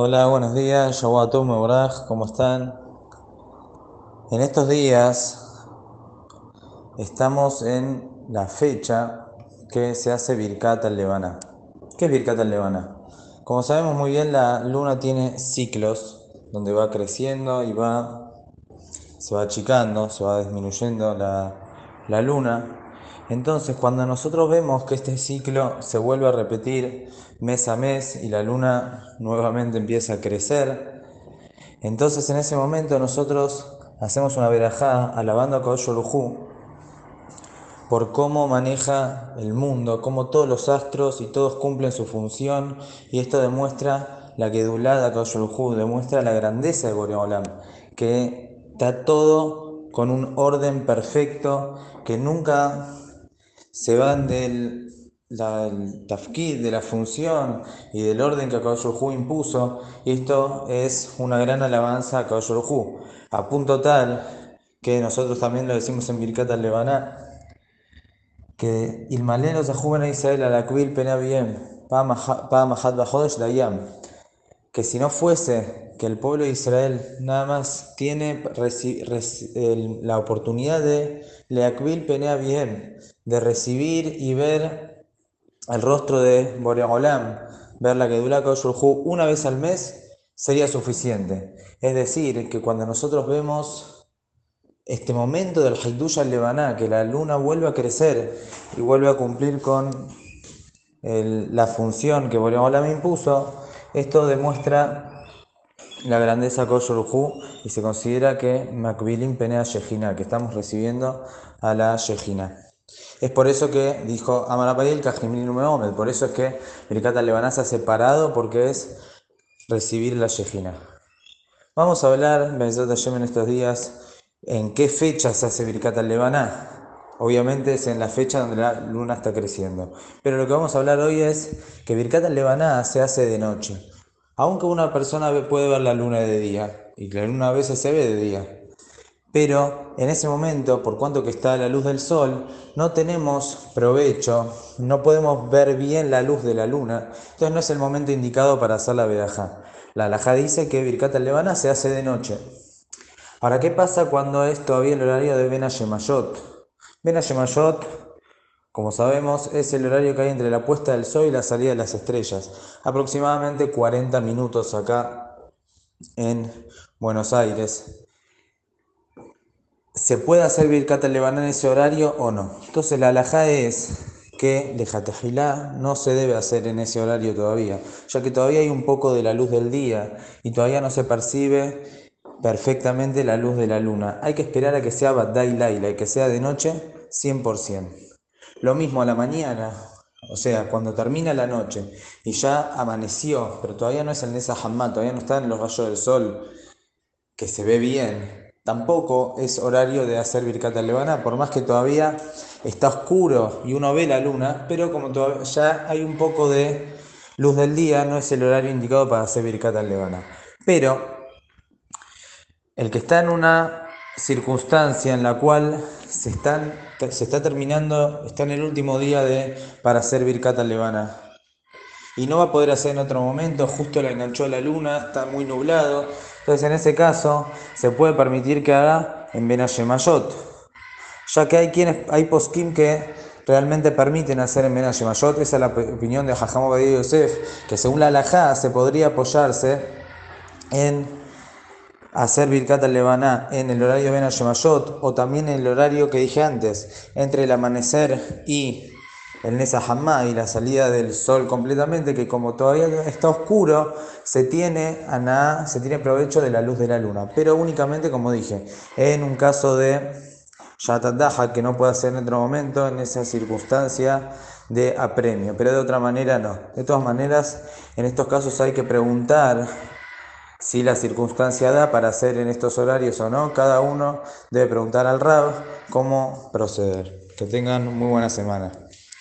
Hola, buenos días, Shawatum Meboraj, ¿cómo están? En estos días estamos en la fecha que se hace Birkat al-Levana. ¿Qué es Birkat al-Levana? Como sabemos muy bien, la luna tiene ciclos donde va creciendo y va, se va achicando, se va disminuyendo la, la luna entonces, cuando nosotros vemos que este ciclo se vuelve a repetir mes a mes y la luna nuevamente empieza a crecer, entonces en ese momento nosotros hacemos una verajá alabando a Kadosh por cómo maneja el mundo, cómo todos los astros y todos cumplen su función y esto demuestra la que dulada Kadosh demuestra la grandeza de Boreolam, que está todo con un orden perfecto, que nunca se van del la, tafkid, de la función y del orden que Akadosh impuso, esto es una gran alabanza a Akadosh a punto tal que nosotros también lo decimos en Birkat al-Lebaná, que Ilmaleno a Israel a la Kvil Penabiem, Mahat Bajodesh Dayam, que si no fuese que el pueblo de Israel nada más tiene la oportunidad de Leakvil Penea bien, de recibir y ver el rostro de Boreolam, ver la Kedula Koshulhu una vez al mes, sería suficiente. Es decir, que cuando nosotros vemos este momento del Haidush al Lebaná, que la luna vuelve a crecer y vuelve a cumplir con la función que Boreolam impuso, esto demuestra la grandeza Koshurhu y se considera que Makbilim Penea Shejina, que estamos recibiendo a la Shejina. Es por eso que dijo Amarapayel Kajimil Omed, por eso es que Birkat Lebaná se ha separado porque es recibir la Shejina. Vamos a hablar, en estos días, en qué fecha se hace Birkat Lebaná. Obviamente es en la fecha donde la luna está creciendo. Pero lo que vamos a hablar hoy es que Birkat al-Lebaná se hace de noche. Aunque una persona puede ver la luna de día, y la luna a veces se ve de día. Pero en ese momento, por cuanto que está la luz del sol, no tenemos provecho, no podemos ver bien la luz de la luna. Entonces no es el momento indicado para hacer la verajá. La alajá dice que Birkat al-Lebaná se hace de noche. Ahora, ¿qué pasa cuando es todavía el horario de Ben Shemayot? Ben Shemayot, como sabemos, es el horario que hay entre la puesta del sol y la salida de las estrellas. Aproximadamente 40 minutos acá en Buenos Aires. ¿Se puede hacer Birkat al en ese horario o no? Entonces la alajá es que Lejatejilá no se debe hacer en ese horario todavía, ya que todavía hay un poco de la luz del día y todavía no se percibe perfectamente la luz de la luna. Hay que esperar a que sea Badai Laila y que sea de noche 100%. Lo mismo a la mañana, o sea, cuando termina la noche y ya amaneció, pero todavía no es el Nesa Hamad, todavía no están los rayos del sol, que se ve bien. Tampoco es horario de hacer Birkat Levana, por más que todavía está oscuro y uno ve la luna, pero como todavía ya hay un poco de luz del día, no es el horario indicado para hacer Birkat Levana. Pero el que está en una circunstancia en la cual se, está terminando, está en el último día de, para hacer Birkata Levana. Y no va a poder hacer en otro momento, justo le enganchó la luna, está muy nublado. Entonces en ese caso se puede permitir que haga en Benayemayot. Ya que hay quienes, hay poskim que realmente permiten hacer en Benayemayot. Esa es la opinión de Jajamo Badir Yosef, que según la halajá se podría apoyarse en hacer Birkat al-Lebaná en el horario Ben Shemayot o también en el horario que dije antes, entre el amanecer y el Nesa y la salida del sol completamente, que como todavía está oscuro, se tiene, nada se tiene provecho de la luz de la luna, pero únicamente, como dije, en un caso de Yatadaja, que no puede hacer en otro momento, en esa circunstancia de apremio, pero de otra manera no. De todas maneras, en estos casos hay que preguntar si la circunstancia da para hacer en estos horarios o no, cada uno debe preguntar al RAB cómo proceder. Que tengan muy buena semana.